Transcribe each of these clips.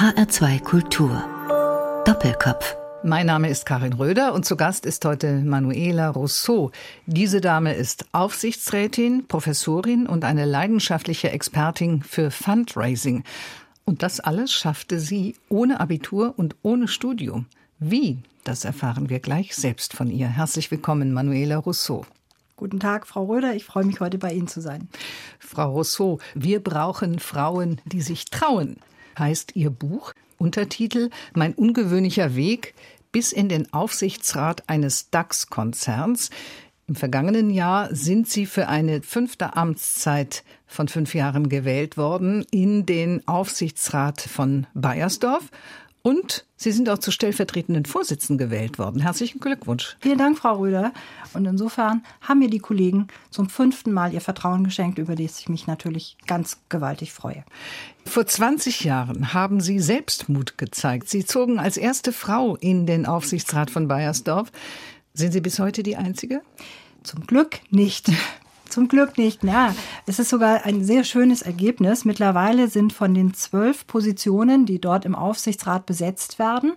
HR2 Kultur. Doppelkopf. Mein Name ist Karin Röder und zu Gast ist heute Manuela Rousseau. Diese Dame ist Aufsichtsrätin, Professorin und eine leidenschaftliche Expertin für Fundraising. Und das alles schaffte sie ohne Abitur und ohne Studium. Wie? Das erfahren wir gleich selbst von ihr. Herzlich willkommen, Manuela Rousseau. Guten Tag, Frau Röder. Ich freue mich, heute bei Ihnen zu sein. Frau Rousseau, wir brauchen Frauen, die sich trauen, heißt Ihr Buch. Untertitel Mein ungewöhnlicher Weg bis in den Aufsichtsrat eines DAX-Konzerns. Im vergangenen Jahr sind Sie für eine fünfte Amtszeit von fünf Jahren gewählt worden in den Aufsichtsrat von Bayersdorf und Sie sind auch zur stellvertretenden Vorsitzenden gewählt worden. Herzlichen Glückwunsch. Vielen Dank, Frau Röder. Und insofern haben mir die Kollegen zum fünften Mal ihr Vertrauen geschenkt, über das ich mich natürlich ganz gewaltig freue. Vor 20 Jahren haben Sie Selbstmut gezeigt. Sie zogen als erste Frau in den Aufsichtsrat von Bayersdorf. Sind Sie bis heute die Einzige? Zum Glück nicht. Zum Glück nicht. Ja, es ist sogar ein sehr schönes Ergebnis. Mittlerweile sind von den zwölf Positionen, die dort im Aufsichtsrat besetzt werden,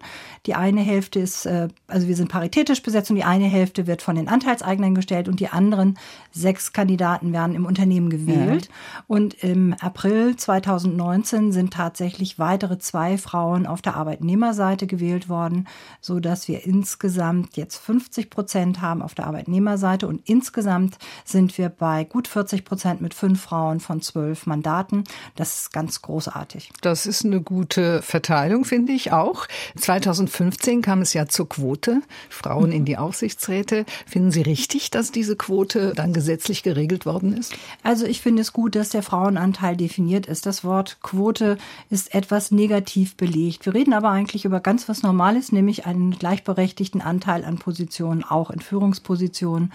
die eine Hälfte ist, äh, also wir sind paritätisch besetzt und die eine Hälfte wird von den Anteilseignern gestellt und die anderen sechs Kandidaten werden im Unternehmen gewählt. Ja. Und im April 2019 sind tatsächlich weitere zwei Frauen auf der Arbeitnehmerseite gewählt worden, so dass wir insgesamt jetzt 50 Prozent haben auf der Arbeitnehmerseite und insgesamt sind wir bei gut 40 Prozent mit fünf Frauen von zwölf Mandaten. Das ist ganz großartig. Das ist eine gute Verteilung, finde ich auch. 2015 kam es ja zur Quote Frauen in die Aufsichtsräte. Finden Sie richtig, dass diese Quote dann gesetzlich geregelt worden ist? Also ich finde es gut, dass der Frauenanteil definiert ist. Das Wort Quote ist etwas negativ belegt. Wir reden aber eigentlich über ganz was Normales, nämlich einen gleichberechtigten Anteil an Positionen, auch in Führungspositionen.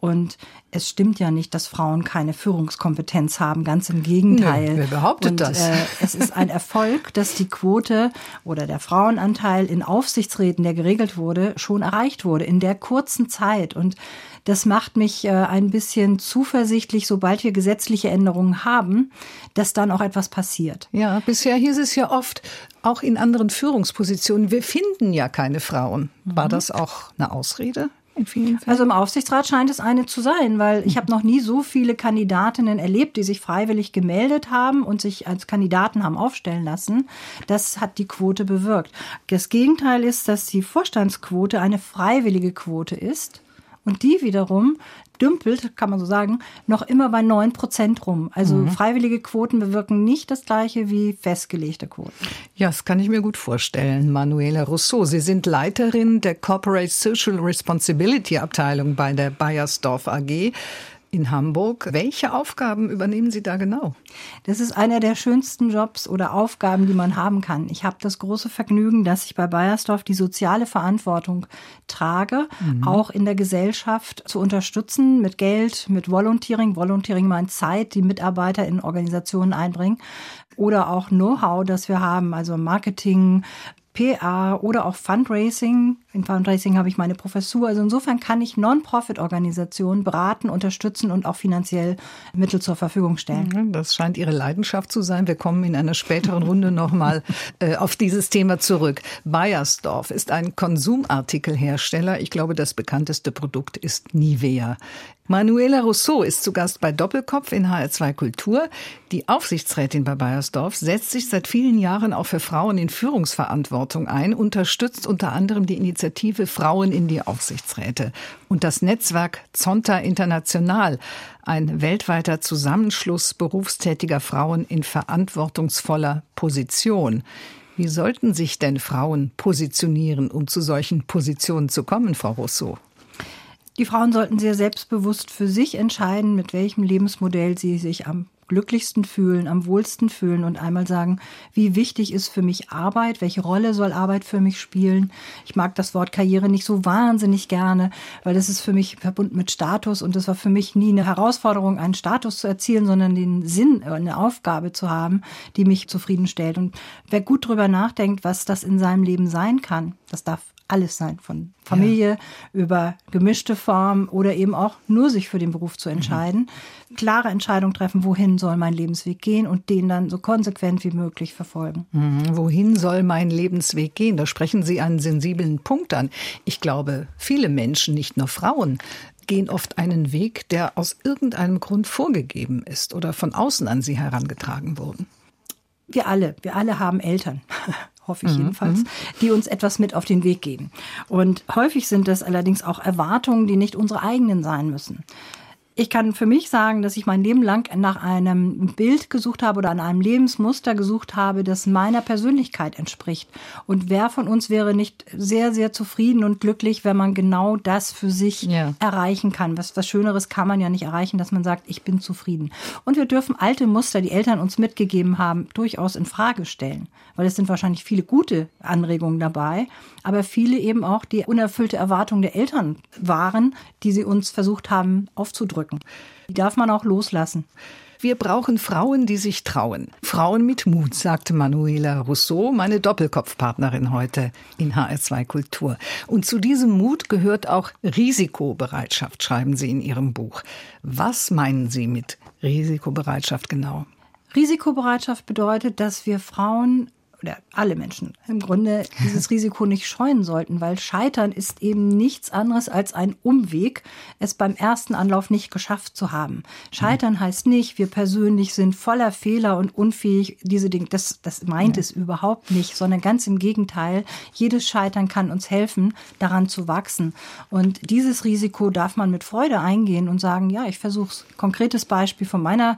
Und es stimmt ja nicht, dass Frauen keine Führungskompetenz haben. Ganz im Gegenteil. Nee, wer behauptet und, das? Äh, es ist ein Erfolg, dass die Quote oder der Frauenanteil in Aufsichtsräten, der geregelt wurde, schon erreicht wurde in der kurzen Zeit. Und das macht mich äh, ein bisschen zuversichtlich, sobald wir gesetzliche Änderungen haben, dass dann auch etwas passiert. Ja, bisher hieß es ja oft, auch in anderen Führungspositionen, wir finden ja keine Frauen. War mhm. das auch eine Ausrede? In vielen Fällen? Also im Aufsichtsrat scheint es eine zu sein, weil ich habe noch nie so viele Kandidatinnen erlebt, die sich freiwillig gemeldet haben und sich als Kandidaten haben aufstellen lassen. Das hat die Quote bewirkt. Das Gegenteil ist, dass die Vorstandsquote eine freiwillige Quote ist. Und die wiederum dümpelt, kann man so sagen, noch immer bei 9 Prozent rum. Also mhm. freiwillige Quoten bewirken nicht das Gleiche wie festgelegte Quoten. Ja, das kann ich mir gut vorstellen. Manuela Rousseau, Sie sind Leiterin der Corporate Social Responsibility Abteilung bei der Bayersdorf AG in Hamburg. Welche Aufgaben übernehmen Sie da genau? Das ist einer der schönsten Jobs oder Aufgaben, die man haben kann. Ich habe das große Vergnügen, dass ich bei Bayersdorf die soziale Verantwortung trage, mhm. auch in der Gesellschaft zu unterstützen mit Geld, mit Volunteering. Volunteering meint Zeit, die Mitarbeiter in Organisationen einbringen oder auch Know-how, das wir haben, also Marketing, PA oder auch Fundraising. In Fundraising habe ich meine Professur. Also insofern kann ich Non-Profit-Organisationen beraten, unterstützen und auch finanziell Mittel zur Verfügung stellen. Das scheint Ihre Leidenschaft zu sein. Wir kommen in einer späteren Runde nochmal äh, auf dieses Thema zurück. Bayersdorf ist ein Konsumartikelhersteller. Ich glaube, das bekannteste Produkt ist Nivea. Manuela Rousseau ist zu Gast bei Doppelkopf in HR2 Kultur. Die Aufsichtsrätin bei Bayersdorf setzt sich seit vielen Jahren auch für Frauen in Führungsverantwortung ein, unterstützt unter anderem die Initiative Frauen in die Aufsichtsräte und das Netzwerk Zonta International, ein weltweiter Zusammenschluss berufstätiger Frauen in verantwortungsvoller Position. Wie sollten sich denn Frauen positionieren, um zu solchen Positionen zu kommen, Frau Rousseau? Die Frauen sollten sehr selbstbewusst für sich entscheiden, mit welchem Lebensmodell sie sich am glücklichsten fühlen, am wohlsten fühlen und einmal sagen, wie wichtig ist für mich Arbeit, welche Rolle soll Arbeit für mich spielen. Ich mag das Wort Karriere nicht so wahnsinnig gerne, weil das ist für mich verbunden mit Status und das war für mich nie eine Herausforderung, einen Status zu erzielen, sondern den Sinn, eine Aufgabe zu haben, die mich zufriedenstellt. Und wer gut drüber nachdenkt, was das in seinem Leben sein kann, das darf alles sein, von Familie, ja. über gemischte Form oder eben auch nur sich für den Beruf zu entscheiden. Mhm. Klare Entscheidung treffen, wohin soll mein Lebensweg gehen und den dann so konsequent wie möglich verfolgen. Mhm. Wohin soll mein Lebensweg gehen? Da sprechen Sie einen sensiblen Punkt an. Ich glaube, viele Menschen, nicht nur Frauen, gehen oft einen Weg, der aus irgendeinem Grund vorgegeben ist oder von außen an sie herangetragen wurden. Wir alle, wir alle haben Eltern hoffe ich mhm, jedenfalls, mhm. die uns etwas mit auf den Weg geben. Und häufig sind das allerdings auch Erwartungen, die nicht unsere eigenen sein müssen. Ich kann für mich sagen, dass ich mein Leben lang nach einem Bild gesucht habe oder an einem Lebensmuster gesucht habe, das meiner Persönlichkeit entspricht. Und wer von uns wäre nicht sehr, sehr zufrieden und glücklich, wenn man genau das für sich ja. erreichen kann? Was, was Schöneres kann man ja nicht erreichen, dass man sagt, ich bin zufrieden. Und wir dürfen alte Muster, die Eltern uns mitgegeben haben, durchaus in Frage stellen. Weil es sind wahrscheinlich viele gute Anregungen dabei, aber viele eben auch die unerfüllte Erwartung der Eltern waren, die sie uns versucht haben aufzudrücken wirken. Die darf man auch loslassen. Wir brauchen Frauen, die sich trauen. Frauen mit Mut, sagte Manuela Rousseau, meine Doppelkopfpartnerin heute in HR2 Kultur. Und zu diesem Mut gehört auch Risikobereitschaft, schreiben Sie in Ihrem Buch. Was meinen Sie mit Risikobereitschaft genau? Risikobereitschaft bedeutet, dass wir Frauen oder alle Menschen im Grunde dieses Risiko nicht scheuen sollten, weil Scheitern ist eben nichts anderes als ein Umweg, es beim ersten Anlauf nicht geschafft zu haben. Scheitern heißt nicht, wir persönlich sind voller Fehler und unfähig, diese Dinge, das, das meint ja. es überhaupt nicht, sondern ganz im Gegenteil, jedes Scheitern kann uns helfen, daran zu wachsen. Und dieses Risiko darf man mit Freude eingehen und sagen, ja, ich versuche es. Konkretes Beispiel von meiner,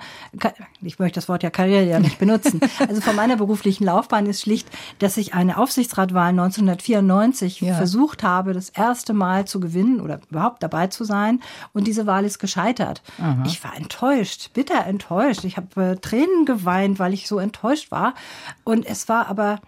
ich möchte das Wort ja Karriere ja nicht benutzen, also von meiner beruflichen Laufbahn ist schlicht, dass ich eine Aufsichtsratwahl 1994 ja. versucht habe, das erste Mal zu gewinnen oder überhaupt dabei zu sein. Und diese Wahl ist gescheitert. Aha. Ich war enttäuscht, bitter enttäuscht. Ich habe äh, Tränen geweint, weil ich so enttäuscht war. Und es war aber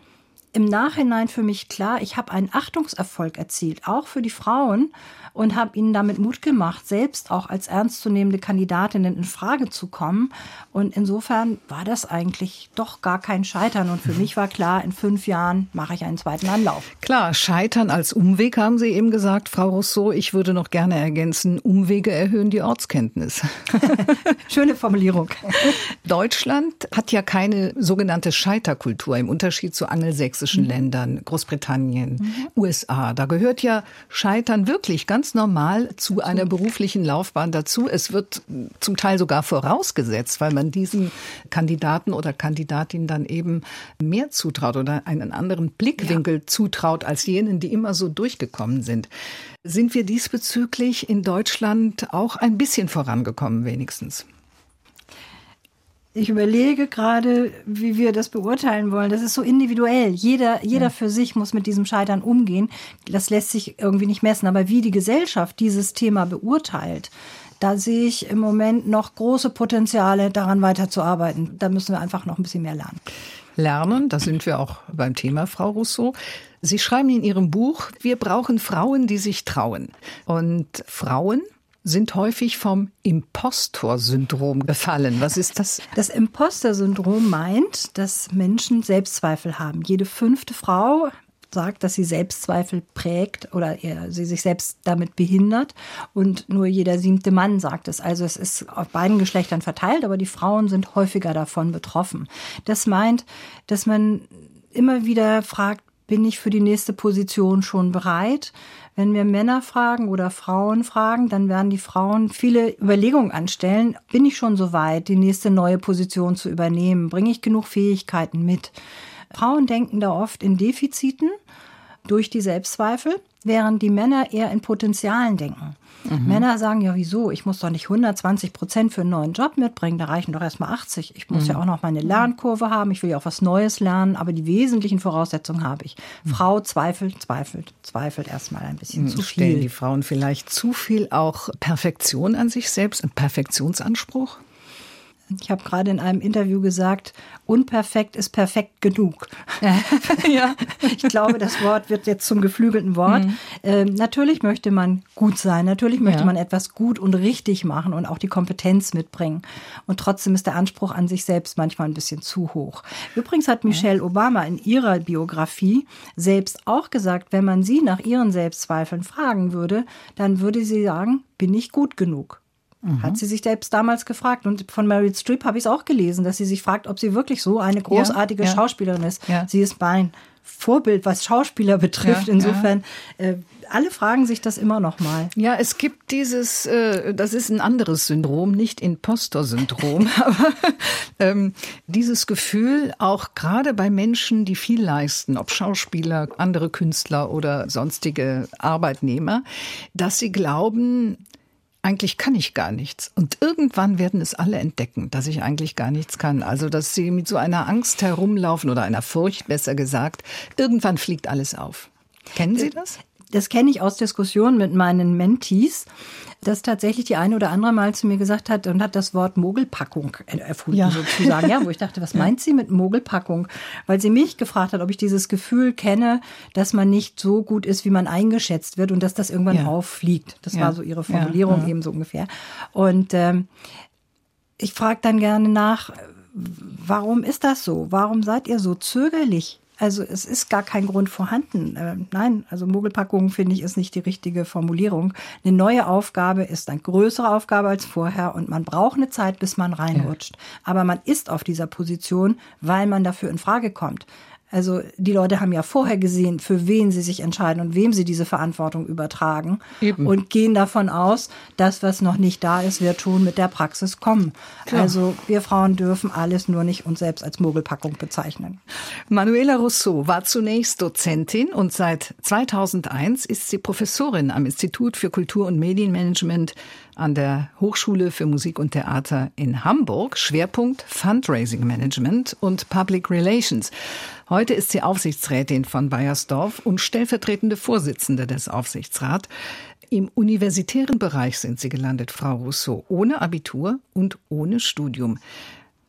im Nachhinein für mich klar, ich habe einen Achtungserfolg erzielt, auch für die Frauen und habe ihnen damit Mut gemacht, selbst auch als ernstzunehmende Kandidatinnen in Frage zu kommen. Und insofern war das eigentlich doch gar kein Scheitern. Und für mich war klar, in fünf Jahren mache ich einen zweiten Anlauf. Klar, Scheitern als Umweg haben Sie eben gesagt, Frau Rousseau. Ich würde noch gerne ergänzen, Umwege erhöhen die Ortskenntnis. Schöne Formulierung. Deutschland hat ja keine sogenannte Scheiterkultur im Unterschied zu angelsächsischen mhm. Ländern, Großbritannien, mhm. USA. Da gehört ja Scheitern wirklich ganz ganz normal zu einer beruflichen Laufbahn dazu. Es wird zum Teil sogar vorausgesetzt, weil man diesen Kandidaten oder Kandidatin dann eben mehr zutraut oder einen anderen Blickwinkel ja. zutraut als jenen, die immer so durchgekommen sind. Sind wir diesbezüglich in Deutschland auch ein bisschen vorangekommen wenigstens? Ich überlege gerade, wie wir das beurteilen wollen. Das ist so individuell. Jeder, jeder ja. für sich muss mit diesem Scheitern umgehen. Das lässt sich irgendwie nicht messen. Aber wie die Gesellschaft dieses Thema beurteilt, da sehe ich im Moment noch große Potenziale, daran weiterzuarbeiten. Da müssen wir einfach noch ein bisschen mehr lernen. Lernen, da sind wir auch beim Thema, Frau Rousseau. Sie schreiben in Ihrem Buch, wir brauchen Frauen, die sich trauen. Und Frauen sind häufig vom Impostor-Syndrom befallen. Was ist das? Das Imposter-Syndrom meint, dass Menschen Selbstzweifel haben. Jede fünfte Frau sagt, dass sie Selbstzweifel prägt oder sie sich selbst damit behindert. Und nur jeder siebte Mann sagt es. Also es ist auf beiden Geschlechtern verteilt, aber die Frauen sind häufiger davon betroffen. Das meint, dass man immer wieder fragt, bin ich für die nächste Position schon bereit? Wenn wir Männer fragen oder Frauen fragen, dann werden die Frauen viele Überlegungen anstellen. Bin ich schon so weit, die nächste neue Position zu übernehmen? Bringe ich genug Fähigkeiten mit? Frauen denken da oft in Defiziten durch die Selbstzweifel, während die Männer eher in Potenzialen denken. Mhm. Männer sagen ja, wieso? Ich muss doch nicht 120 Prozent für einen neuen Job mitbringen, da reichen doch erstmal 80. Ich muss mhm. ja auch noch meine Lernkurve haben, ich will ja auch was Neues lernen, aber die wesentlichen Voraussetzungen habe ich. Mhm. Frau zweifelt, zweifelt, zweifelt erstmal ein bisschen mhm. zu viel. Stellen die Frauen vielleicht zu viel auch Perfektion an sich selbst, einen Perfektionsanspruch? Ich habe gerade in einem Interview gesagt, unperfekt ist perfekt genug. ja, ich glaube, das Wort wird jetzt zum geflügelten Wort. Mhm. Ähm, natürlich möchte man gut sein, natürlich möchte ja. man etwas gut und richtig machen und auch die Kompetenz mitbringen. Und trotzdem ist der Anspruch an sich selbst manchmal ein bisschen zu hoch. Übrigens hat Michelle Obama in ihrer Biografie selbst auch gesagt, wenn man sie nach ihren Selbstzweifeln fragen würde, dann würde sie sagen, bin ich gut genug? Mhm. Hat sie sich selbst damals gefragt. Und von Meryl Streep habe ich es auch gelesen, dass sie sich fragt, ob sie wirklich so eine großartige ja, ja. Schauspielerin ist. Ja. Sie ist mein Vorbild, was Schauspieler betrifft. Insofern, äh, alle fragen sich das immer noch mal. Ja, es gibt dieses, äh, das ist ein anderes Syndrom, nicht Impostor-Syndrom, aber ähm, dieses Gefühl auch gerade bei Menschen, die viel leisten, ob Schauspieler, andere Künstler oder sonstige Arbeitnehmer, dass sie glauben, eigentlich kann ich gar nichts. Und irgendwann werden es alle entdecken, dass ich eigentlich gar nichts kann. Also, dass sie mit so einer Angst herumlaufen oder einer Furcht, besser gesagt. Irgendwann fliegt alles auf. Kennen Sie das? Das kenne ich aus Diskussionen mit meinen Mentees, dass tatsächlich die eine oder andere mal zu mir gesagt hat und hat das Wort Mogelpackung erfunden ja. sozusagen. Ja, wo ich dachte, was ja. meint sie mit Mogelpackung? Weil sie mich gefragt hat, ob ich dieses Gefühl kenne, dass man nicht so gut ist, wie man eingeschätzt wird und dass das irgendwann ja. auffliegt. Das war so ihre Formulierung eben so ungefähr. Und ähm, ich frage dann gerne nach, warum ist das so? Warum seid ihr so zögerlich? Also es ist gar kein Grund vorhanden. Äh, nein, also Mogelpackung finde ich ist nicht die richtige Formulierung. Eine neue Aufgabe ist eine größere Aufgabe als vorher und man braucht eine Zeit, bis man reinrutscht. Ja. Aber man ist auf dieser Position, weil man dafür in Frage kommt. Also die Leute haben ja vorher gesehen, für wen sie sich entscheiden und wem sie diese Verantwortung übertragen Eben. und gehen davon aus, dass was noch nicht da ist, wird schon mit der Praxis kommen. Klar. Also wir Frauen dürfen alles nur nicht uns selbst als Mogelpackung bezeichnen. Manuela Rousseau war zunächst Dozentin und seit 2001 ist sie Professorin am Institut für Kultur- und Medienmanagement an der Hochschule für Musik und Theater in Hamburg. Schwerpunkt Fundraising Management und Public Relations. Heute ist sie Aufsichtsrätin von Bayersdorf und stellvertretende Vorsitzende des Aufsichtsrats. Im universitären Bereich sind Sie gelandet, Frau Rousseau, ohne Abitur und ohne Studium.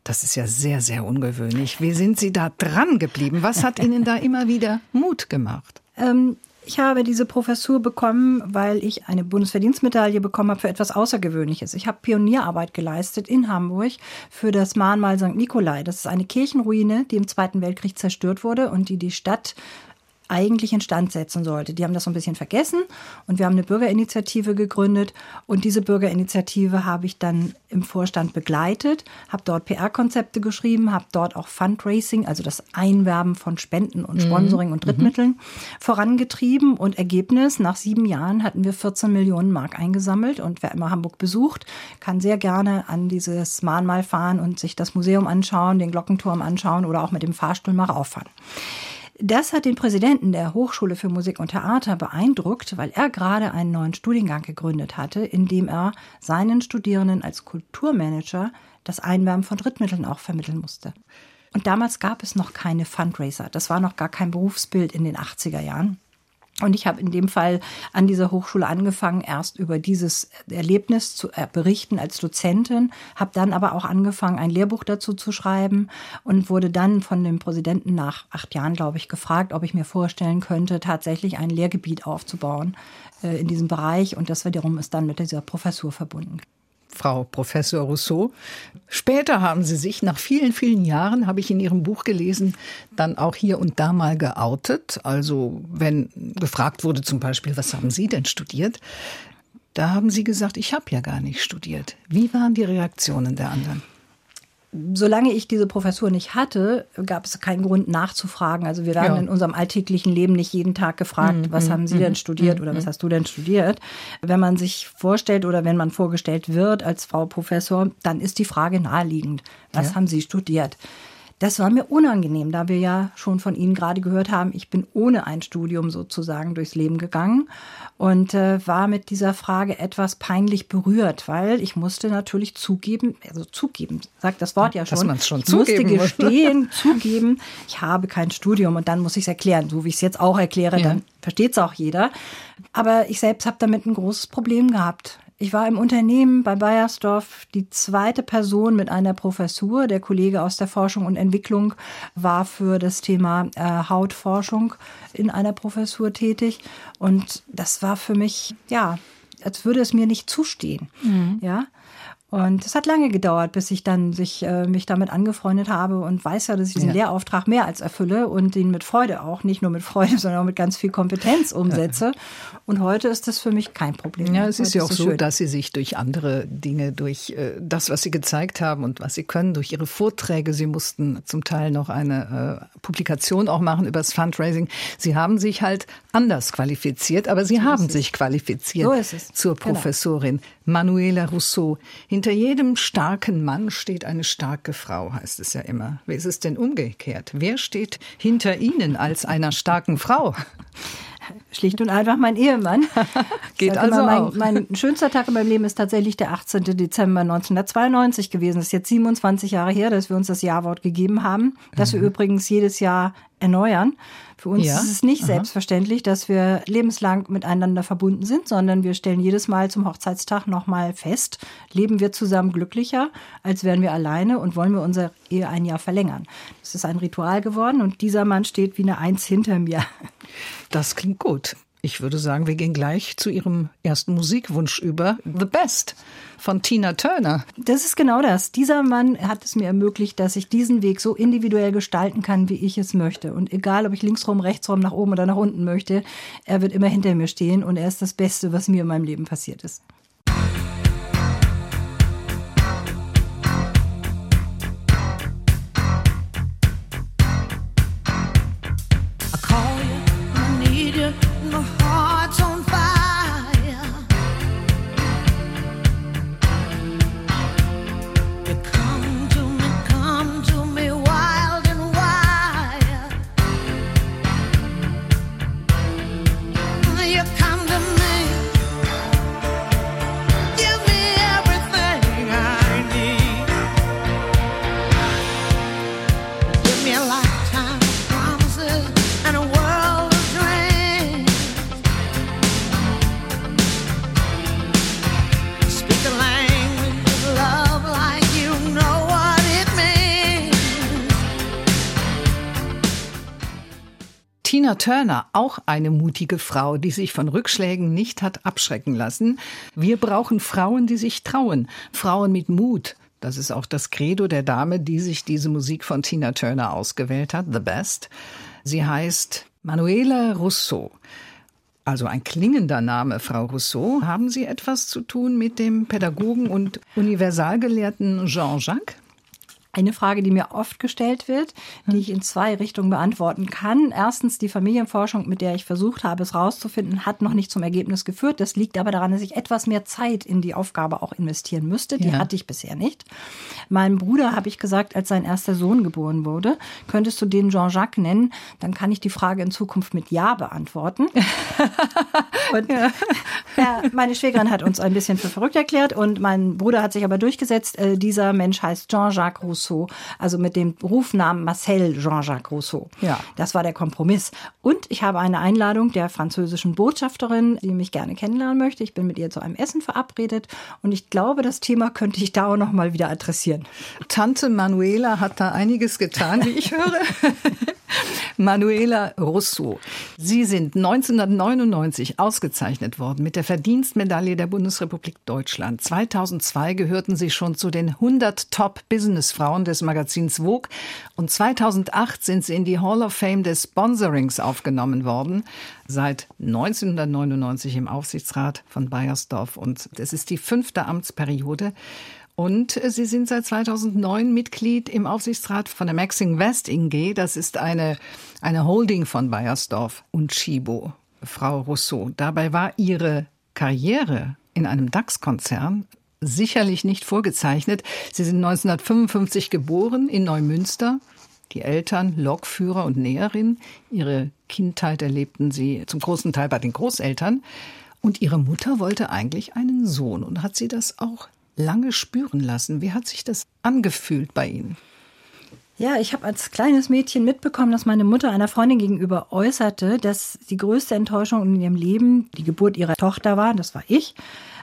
Das ist ja sehr, sehr ungewöhnlich. Wie sind Sie da dran geblieben? Was hat Ihnen da immer wieder Mut gemacht? Ähm, ich habe diese Professur bekommen, weil ich eine Bundesverdienstmedaille bekommen habe für etwas Außergewöhnliches. Ich habe Pionierarbeit geleistet in Hamburg für das Mahnmal St. Nikolai. Das ist eine Kirchenruine, die im Zweiten Weltkrieg zerstört wurde und die die Stadt eigentlich instand setzen sollte. Die haben das so ein bisschen vergessen und wir haben eine Bürgerinitiative gegründet und diese Bürgerinitiative habe ich dann im Vorstand begleitet, habe dort PR-Konzepte geschrieben, habe dort auch Fundraising, also das Einwerben von Spenden und mhm. Sponsoring mhm. und Drittmitteln mhm. vorangetrieben und Ergebnis, nach sieben Jahren hatten wir 14 Millionen Mark eingesammelt und wer immer Hamburg besucht, kann sehr gerne an dieses Mahnmal fahren und sich das Museum anschauen, den Glockenturm anschauen oder auch mit dem Fahrstuhl mal rauffahren. Das hat den Präsidenten der Hochschule für Musik und Theater beeindruckt, weil er gerade einen neuen Studiengang gegründet hatte, in dem er seinen Studierenden als Kulturmanager das Einwärmen von Drittmitteln auch vermitteln musste. Und damals gab es noch keine Fundraiser. Das war noch gar kein Berufsbild in den 80er Jahren. Und ich habe in dem Fall an dieser Hochschule angefangen, erst über dieses Erlebnis zu äh, berichten als Dozentin, habe dann aber auch angefangen, ein Lehrbuch dazu zu schreiben und wurde dann von dem Präsidenten nach acht Jahren, glaube ich, gefragt, ob ich mir vorstellen könnte, tatsächlich ein Lehrgebiet aufzubauen äh, in diesem Bereich. Und das wiederum ist dann mit dieser Professur verbunden. Frau Professor Rousseau. Später haben Sie sich, nach vielen, vielen Jahren, habe ich in Ihrem Buch gelesen, dann auch hier und da mal geoutet. Also wenn gefragt wurde zum Beispiel, was haben Sie denn studiert? Da haben Sie gesagt, ich habe ja gar nicht studiert. Wie waren die Reaktionen der anderen? Solange ich diese Professur nicht hatte, gab es keinen Grund nachzufragen. Also wir werden ja. in unserem alltäglichen Leben nicht jeden Tag gefragt, mhm. was haben Sie denn mhm. studiert mhm. oder was hast du denn studiert. Wenn man sich vorstellt oder wenn man vorgestellt wird als Frau Professor, dann ist die Frage naheliegend, was ja. haben Sie studiert? Das war mir unangenehm, da wir ja schon von Ihnen gerade gehört haben, ich bin ohne ein Studium sozusagen durchs Leben gegangen und äh, war mit dieser Frage etwas peinlich berührt, weil ich musste natürlich zugeben, also zugeben, sagt das Wort ja schon, Dass man's schon ich musste gestehen, zugeben, ich habe kein Studium und dann muss ich es erklären, so wie ich es jetzt auch erkläre, ja. dann versteht es auch jeder. Aber ich selbst habe damit ein großes Problem gehabt Ich war im Unternehmen bei Bayersdorf die zweite Person mit einer Professur. Der Kollege aus der Forschung und Entwicklung war für das Thema äh, Hautforschung in einer Professur tätig. Und das war für mich, ja, als würde es mir nicht zustehen. Mhm. Ja. Und es hat lange gedauert, bis ich dann sich, äh, mich damit angefreundet habe und weiß ja, dass ich diesen ja. Lehrauftrag mehr als erfülle und den mit Freude auch, nicht nur mit Freude, sondern auch mit ganz viel Kompetenz umsetze. Und heute ist das für mich kein Problem. Ja, es ist ja auch so, schön. dass Sie sich durch andere Dinge, durch äh, das, was Sie gezeigt haben und was Sie können, durch Ihre Vorträge, Sie mussten zum Teil noch eine äh, Publikation auch machen über das Fundraising. Sie haben sich halt anders qualifiziert, aber Sie so haben sich qualifiziert so zur genau. Professorin genau. Manuela Rousseau. Hinter jedem starken Mann steht eine starke Frau, heißt es ja immer. Wie ist es denn umgekehrt? Wer steht hinter Ihnen als einer starken Frau? Schlicht und einfach mein Ehemann. Geht also immer, mein, auch. mein schönster Tag in meinem Leben ist tatsächlich der 18. Dezember 1992 gewesen. Das ist jetzt 27 Jahre her, dass wir uns das Jawort gegeben haben, das mhm. wir übrigens jedes Jahr erneuern. Für uns ja. ist es nicht Aha. selbstverständlich, dass wir lebenslang miteinander verbunden sind, sondern wir stellen jedes Mal zum Hochzeitstag nochmal fest, leben wir zusammen glücklicher, als wären wir alleine und wollen wir unsere Ehe ein Jahr verlängern. Das ist ein Ritual geworden und dieser Mann steht wie eine Eins hinter mir. Das klingt gut. Ich würde sagen, wir gehen gleich zu Ihrem ersten Musikwunsch über. The Best von Tina Turner. Das ist genau das. Dieser Mann hat es mir ermöglicht, dass ich diesen Weg so individuell gestalten kann, wie ich es möchte. Und egal, ob ich linksrum, rechtsrum, nach oben oder nach unten möchte, er wird immer hinter mir stehen und er ist das Beste, was mir in meinem Leben passiert ist. Turner, auch eine mutige Frau, die sich von Rückschlägen nicht hat abschrecken lassen. Wir brauchen Frauen, die sich trauen, Frauen mit Mut. Das ist auch das Credo der Dame, die sich diese Musik von Tina Turner ausgewählt hat, The Best. Sie heißt Manuela Rousseau. Also ein klingender Name, Frau Rousseau. Haben Sie etwas zu tun mit dem Pädagogen und Universalgelehrten Jean-Jacques? Eine Frage, die mir oft gestellt wird, die ich in zwei Richtungen beantworten kann. Erstens, die Familienforschung, mit der ich versucht habe, es rauszufinden, hat noch nicht zum Ergebnis geführt. Das liegt aber daran, dass ich etwas mehr Zeit in die Aufgabe auch investieren müsste. Die ja. hatte ich bisher nicht. Meinem Bruder habe ich gesagt, als sein erster Sohn geboren wurde, könntest du den Jean-Jacques nennen? Dann kann ich die Frage in Zukunft mit Ja beantworten. und ja. Ja, meine Schwägerin hat uns ein bisschen für verrückt erklärt und mein Bruder hat sich aber durchgesetzt. Äh, dieser Mensch heißt Jean-Jacques Rousseau. Rousseau, also mit dem Rufnamen Marcel Jean-Jacques Rousseau. Ja. Das war der Kompromiss. Und ich habe eine Einladung der französischen Botschafterin, die mich gerne kennenlernen möchte. Ich bin mit ihr zu einem Essen verabredet und ich glaube, das Thema könnte ich da auch noch mal wieder adressieren. Tante Manuela hat da einiges getan, wie ich höre. Manuela Rousseau. Sie sind 1999 ausgezeichnet worden mit der Verdienstmedaille der Bundesrepublik Deutschland. 2002 gehörten Sie schon zu den 100 Top-Businessfrauen des Magazins Vogue und 2008 sind Sie in die Hall of Fame des Sponsorings aufgenommen worden. Seit 1999 im Aufsichtsrat von Bayersdorf und es ist die fünfte Amtsperiode. Und äh, Sie sind seit 2009 Mitglied im Aufsichtsrat von der Maxing West Inge. Das ist eine, eine Holding von Bayersdorf und Chibo. Frau Rousseau, dabei war Ihre Karriere in einem DAX-Konzern sicherlich nicht vorgezeichnet. Sie sind 1955 geboren in Neumünster. Die Eltern Lokführer und Näherin. Ihre Kindheit erlebten Sie zum großen Teil bei den Großeltern. Und Ihre Mutter wollte eigentlich einen Sohn und hat sie das auch lange spüren lassen. Wie hat sich das angefühlt bei Ihnen? Ja, ich habe als kleines Mädchen mitbekommen, dass meine Mutter einer Freundin gegenüber äußerte, dass die größte Enttäuschung in ihrem Leben die Geburt ihrer Tochter war, das war ich.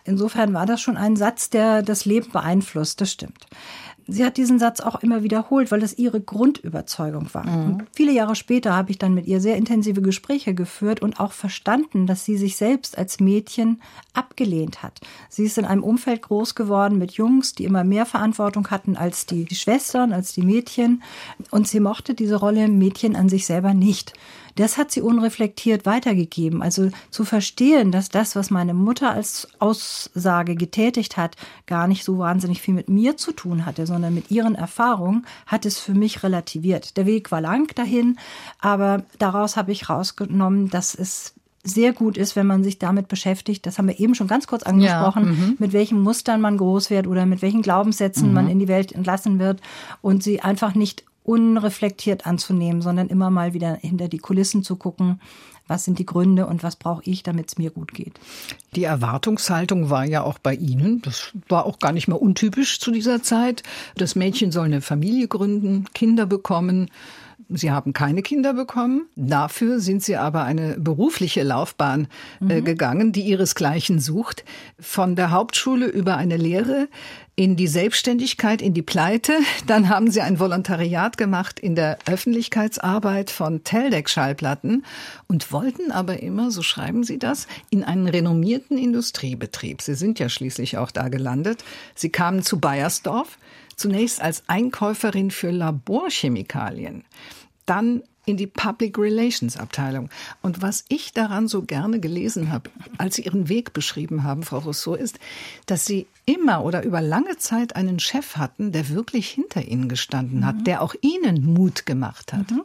Insofern war das schon ein Satz, der das Leben beeinflusst, das stimmt sie hat diesen Satz auch immer wiederholt, weil es ihre Grundüberzeugung war. Mhm. viele Jahre später habe ich dann mit ihr sehr intensive Gespräche geführt und auch verstanden, dass sie sich selbst als Mädchen abgelehnt hat. Sie ist in einem Umfeld groß geworden mit Jungs, die immer mehr Verantwortung hatten als die, die Schwestern, als die Mädchen. Und sie mochte diese Rolle Mädchen an sich selber nicht das hat sie unreflektiert weitergegeben. Also zu verstehen, dass das, was meine Mutter als Aussage getätigt hat, gar nicht so wahnsinnig viel mit mir zu tun hatte, sondern mit ihren Erfahrungen, hat es für mich relativiert. Der Weg war lang dahin, aber daraus habe ich rausgenommen, dass es sehr gut ist, wenn man sich damit beschäftigt, das haben wir eben schon ganz kurz angesprochen, ja, mhm. mit welchen Mustern man groß wird oder mit welchen Glaubenssätzen mhm. man in die Welt entlassen wird und sie einfach nicht unreflektiert anzunehmen, sondern immer mal wieder hinter die Kulissen zu gucken, was sind die Gründe und was brauche ich, damit es mir gut geht. Die Erwartungshaltung war ja auch bei Ihnen, das war auch gar nicht mehr untypisch zu dieser Zeit. Das Mädchen soll eine Familie gründen, Kinder bekommen. Sie haben keine Kinder bekommen. Dafür sind Sie aber eine berufliche Laufbahn äh, mhm. gegangen, die ihresgleichen sucht. Von der Hauptschule über eine Lehre in die Selbstständigkeit, in die Pleite. Dann haben Sie ein Volontariat gemacht in der Öffentlichkeitsarbeit von Teldec-Schallplatten und wollten aber immer, so schreiben Sie das, in einen renommierten Industriebetrieb. Sie sind ja schließlich auch da gelandet. Sie kamen zu Bayersdorf, zunächst als Einkäuferin für Laborchemikalien, dann in die Public Relations Abteilung. Und was ich daran so gerne gelesen habe, als Sie Ihren Weg beschrieben haben, Frau Rousseau, ist, dass Sie immer oder über lange Zeit einen Chef hatten, der wirklich hinter Ihnen gestanden hat, mhm. der auch Ihnen Mut gemacht hat. Mhm.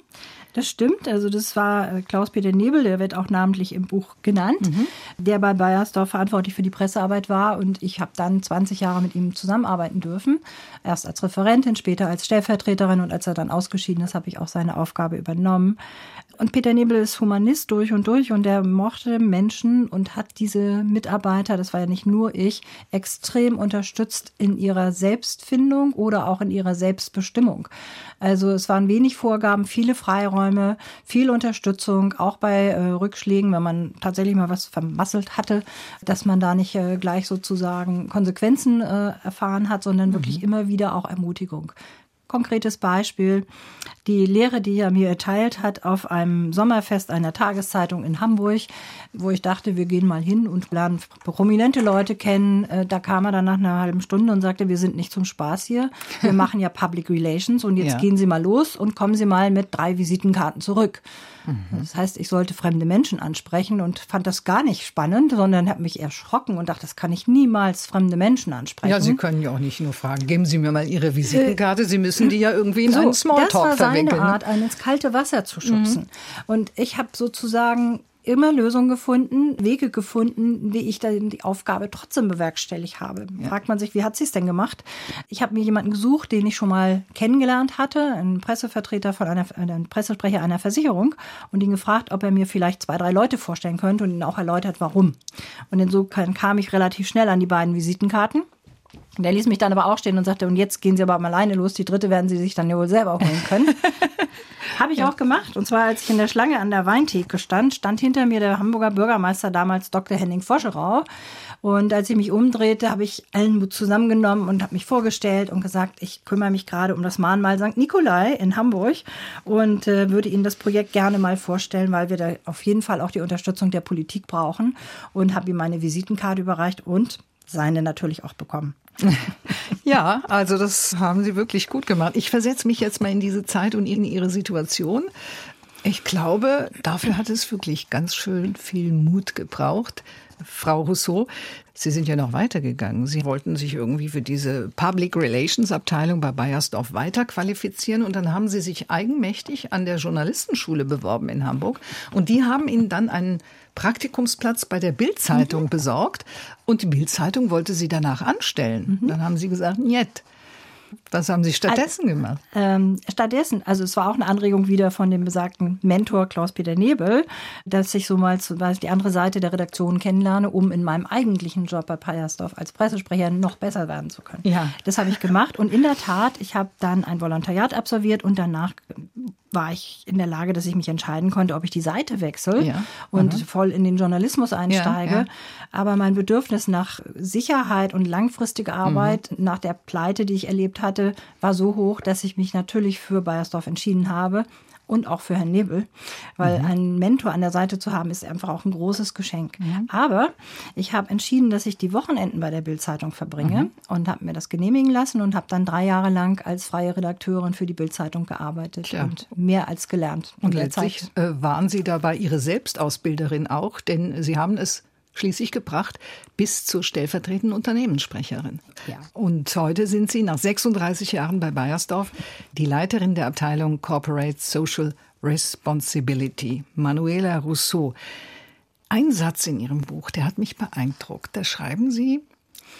Das stimmt. Also das war äh, Klaus-Peter Nebel, der wird auch namentlich im Buch genannt, mhm. der bei Bayersdorf verantwortlich für die Pressearbeit war. Und ich habe dann 20 Jahre mit ihm zusammenarbeiten dürfen. Erst als Referentin, später als Stellvertreterin. Und als er dann ausgeschieden ist, habe ich auch seine Aufgabe übernommen. Und Peter Nebel ist Humanist durch und durch und er mochte Menschen und hat diese Mitarbeiter, das war ja nicht nur ich, extrem unterstützt in ihrer Selbstfindung oder auch in ihrer Selbstbestimmung. Also es waren wenig Vorgaben, viele Freiräume, viel Unterstützung, auch bei äh, Rückschlägen, wenn man tatsächlich mal was vermasselt hatte, dass man da nicht äh, gleich sozusagen Konsequenzen äh, erfahren hat, sondern mhm. wirklich immer wieder auch Ermutigung. Konkretes Beispiel. Die Lehre, die er mir erteilt hat auf einem Sommerfest einer Tageszeitung in Hamburg, wo ich dachte, wir gehen mal hin und lernen prominente Leute kennen. Äh, da kam er dann nach einer halben Stunde und sagte, wir sind nicht zum Spaß hier. Wir machen ja Public Relations und jetzt ja. gehen Sie mal los und kommen Sie mal mit drei Visitenkarten zurück. Mhm. Das heißt, ich sollte fremde Menschen ansprechen und fand das gar nicht spannend, sondern habe mich erschrocken und dachte, das kann ich niemals fremde Menschen ansprechen. Ja, Sie können ja auch nicht nur fragen, geben Sie mir mal Ihre Visitenkarte. Sie müssen die ja irgendwie in so, einen Smalltalk verwickeln. Das war seine ne? Art, einen ins kalte Wasser zu schubsen. Mhm. Und ich habe sozusagen immer Lösungen gefunden, Wege gefunden, wie ich dann die Aufgabe trotzdem bewerkstelligt habe. Ja. Fragt man sich, wie hat sie es denn gemacht? Ich habe mir jemanden gesucht, den ich schon mal kennengelernt hatte, einen Pressevertreter von einer, einen Pressesprecher einer Versicherung und ihn gefragt, ob er mir vielleicht zwei, drei Leute vorstellen könnte und ihn auch erläutert, warum. Und insofern kam ich relativ schnell an die beiden Visitenkarten. Der ließ mich dann aber auch stehen und sagte, und jetzt gehen Sie aber mal alleine los, die dritte werden Sie sich dann ja wohl selber holen können. Habe ich ja. auch gemacht. Und zwar, als ich in der Schlange an der Weintheke stand, stand hinter mir der Hamburger Bürgermeister damals Dr. Henning Foscherau. Und als ich mich umdrehte, habe ich allen Mut zusammengenommen und habe mich vorgestellt und gesagt, ich kümmere mich gerade um das Mahnmal St. Nikolai in Hamburg und äh, würde Ihnen das Projekt gerne mal vorstellen, weil wir da auf jeden Fall auch die Unterstützung der Politik brauchen. Und habe ihm meine Visitenkarte überreicht und seine natürlich auch bekommen. Ja, also das haben Sie wirklich gut gemacht. Ich versetze mich jetzt mal in diese Zeit und in Ihre Situation. Ich glaube, dafür hat es wirklich ganz schön viel Mut gebraucht. Frau Rousseau, Sie sind ja noch weitergegangen. Sie wollten sich irgendwie für diese Public Relations Abteilung bei Bayersdorf weiterqualifizieren und dann haben Sie sich eigenmächtig an der Journalistenschule beworben in Hamburg und die haben Ihnen dann einen Praktikumsplatz bei der Bildzeitung mhm. besorgt und die Bildzeitung wollte Sie danach anstellen. Mhm. Dann haben Sie gesagt, nicht. Was haben Sie stattdessen gemacht? Ähm, stattdessen, also es war auch eine Anregung wieder von dem besagten Mentor Klaus-Peter Nebel, dass ich so mal zum Beispiel die andere Seite der Redaktion kennenlerne, um in meinem eigentlichen Job bei Payersdorf als Pressesprecher noch besser werden zu können. Ja. Das habe ich gemacht und in der Tat, ich habe dann ein Volontariat absolviert und danach war ich in der Lage, dass ich mich entscheiden konnte, ob ich die Seite wechsle Ja. und Mhm. voll in den Journalismus einsteige. Ja, ja. Aber mein Bedürfnis nach Sicherheit und langfristiger Arbeit Mhm. nach der Pleite, die ich erlebt hatte, war so hoch, dass ich mich natürlich für Bayersdorf entschieden habe und auch für Herrn Nebel, weil einen Mentor an der Seite zu haben, ist einfach auch ein großes Geschenk. Aber ich habe entschieden, dass ich die Wochenenden bei der Bildzeitung verbringe und habe mir das genehmigen lassen und habe dann drei Jahre lang als freie Redakteurin für die Bildzeitung gearbeitet Tja. und mehr als gelernt. Und der letztlich Zeit. äh, waren Sie dabei Ihre Selbstausbilderin auch, denn Sie haben es schließlich gebracht bis zur stellvertretenden Unternehmenssprecherin. Ja. Und heute sind Sie nach 36 Jahren bei Bayersdorf die Leiterin der Abteilung Corporate Social Responsibility, Manuela Rousseau. Ein Satz in Ihrem Buch, der hat mich beeindruckt. Da schreiben Sie,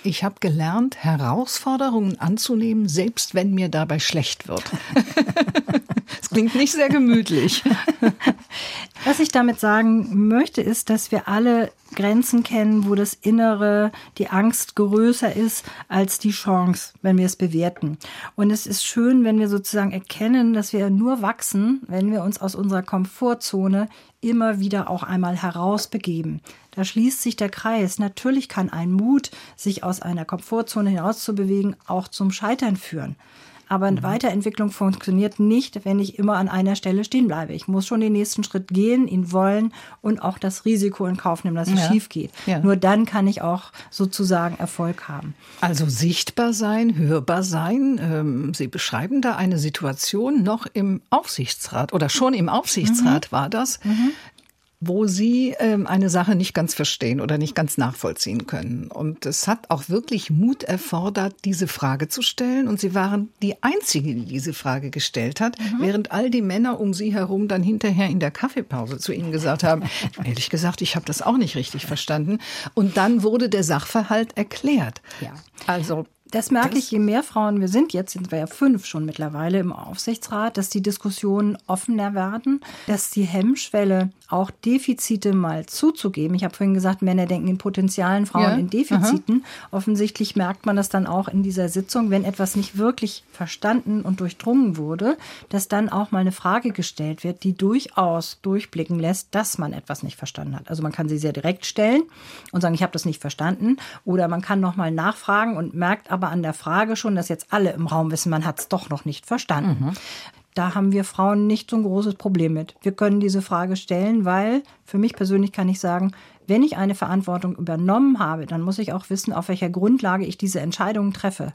ich habe gelernt, Herausforderungen anzunehmen, selbst wenn mir dabei schlecht wird. Es klingt nicht sehr gemütlich. Was ich damit sagen möchte, ist, dass wir alle Grenzen kennen, wo das Innere, die Angst größer ist als die Chance, wenn wir es bewerten. Und es ist schön, wenn wir sozusagen erkennen, dass wir nur wachsen, wenn wir uns aus unserer Komfortzone immer wieder auch einmal herausbegeben. Da schließt sich der Kreis. Natürlich kann ein Mut, sich aus einer Komfortzone herauszubewegen, auch zum Scheitern führen. Aber eine Weiterentwicklung funktioniert nicht, wenn ich immer an einer Stelle stehen bleibe. Ich muss schon den nächsten Schritt gehen, ihn wollen und auch das Risiko in Kauf nehmen, dass es Ja. schief geht. Ja. Nur dann kann ich auch sozusagen Erfolg haben. Also sichtbar sein, hörbar sein. Ähm, Sie beschreiben da eine Situation noch im Aufsichtsrat oder schon im Aufsichtsrat war das, wo Sie ähm, eine Sache nicht ganz verstehen oder nicht ganz nachvollziehen können. Und es hat auch wirklich Mut erfordert, diese Frage zu stellen. Und Sie waren die Einzige, die diese Frage gestellt hat, während all die Männer um Sie herum dann hinterher in der Kaffeepause zu Ihnen gesagt haben, ehrlich gesagt, ich habe das auch nicht richtig verstanden. Und dann wurde der Sachverhalt erklärt. Ja. Also Das merke ich, je mehr Frauen wir sind, jetzt sind wir ja fünf schon mittlerweile im Aufsichtsrat, dass die Diskussionen offener werden, dass die Hemmschwelle, auch Defizite mal zuzugeben. Ich habe vorhin gesagt, Männer denken in Potenzialen, Frauen Ja, in Defiziten. Offensichtlich merkt man das dann auch in dieser Sitzung, wenn etwas nicht wirklich verstanden und durchdrungen wurde, dass dann auch mal eine Frage gestellt wird, die durchaus durchblicken lässt, dass man etwas nicht verstanden hat. Also man kann sie sehr direkt stellen und sagen, ich habe das nicht verstanden. Oder man kann nochmal nachfragen und merkt aber an der Frage schon, dass jetzt alle im Raum wissen, man hat es doch noch nicht verstanden. Da haben wir Frauen nicht so ein großes Problem mit. Wir können diese Frage stellen, weil für mich persönlich kann ich sagen, wenn ich eine Verantwortung übernommen habe, dann muss ich auch wissen, auf welcher Grundlage ich diese Entscheidungen treffe.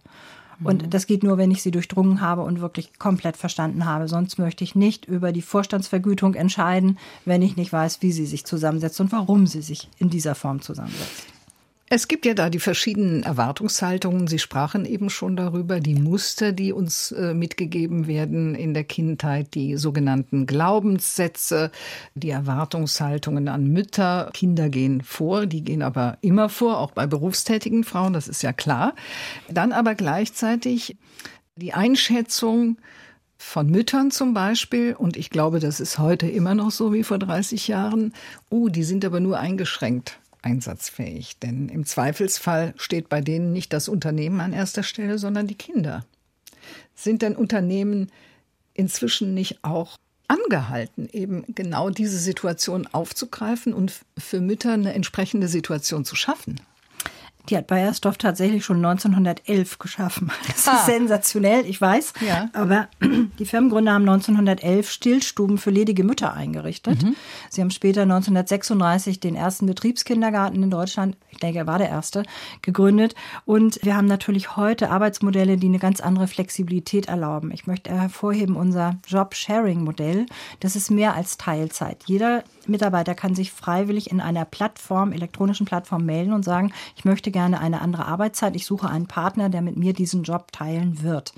Und das geht nur, wenn ich sie durchdrungen habe und wirklich komplett verstanden habe. Sonst möchte ich nicht über die Vorstandsvergütung entscheiden, wenn ich nicht weiß, wie sie sich zusammensetzt und warum sie sich in dieser Form zusammensetzt. Es gibt ja da die verschiedenen Erwartungshaltungen. Sie sprachen eben schon darüber, die Muster, die uns äh, mitgegeben werden in der Kindheit, die sogenannten Glaubenssätze, die Erwartungshaltungen an Mütter. Kinder gehen vor, die gehen aber immer vor, auch bei berufstätigen Frauen, das ist ja klar. Dann aber gleichzeitig die Einschätzung, von Müttern zum Beispiel, und ich glaube, das ist heute immer noch so wie vor 30 Jahren, oh, die sind aber nur eingeschränkt einsatzfähig. Denn im Zweifelsfall steht bei denen nicht das Unternehmen an erster Stelle, sondern die Kinder. Sind denn Unternehmen inzwischen nicht auch angehalten, eben genau diese Situation aufzugreifen und für Mütter eine entsprechende Situation zu schaffen? Die hat Bayersdorf tatsächlich schon 1911 geschaffen. Das Ah. ist sensationell, ich weiß. Ja. Aber die Firmengründer haben 1911 Stillstuben für ledige Mütter eingerichtet. Mhm. Sie haben später 1936 den ersten Betriebskindergarten in Deutschland, ich denke, er war der erste, gegründet. Und wir haben natürlich heute Arbeitsmodelle, die eine ganz andere Flexibilität erlauben. Ich möchte hervorheben unser Job-Sharing-Modell. Das ist mehr als Teilzeit. Jeder Mitarbeiter kann sich freiwillig in einer Plattform, elektronischen Plattform melden und sagen, ich möchte gerne eine andere Arbeitszeit. Ich suche einen Partner, der mit mir diesen Job teilen wird.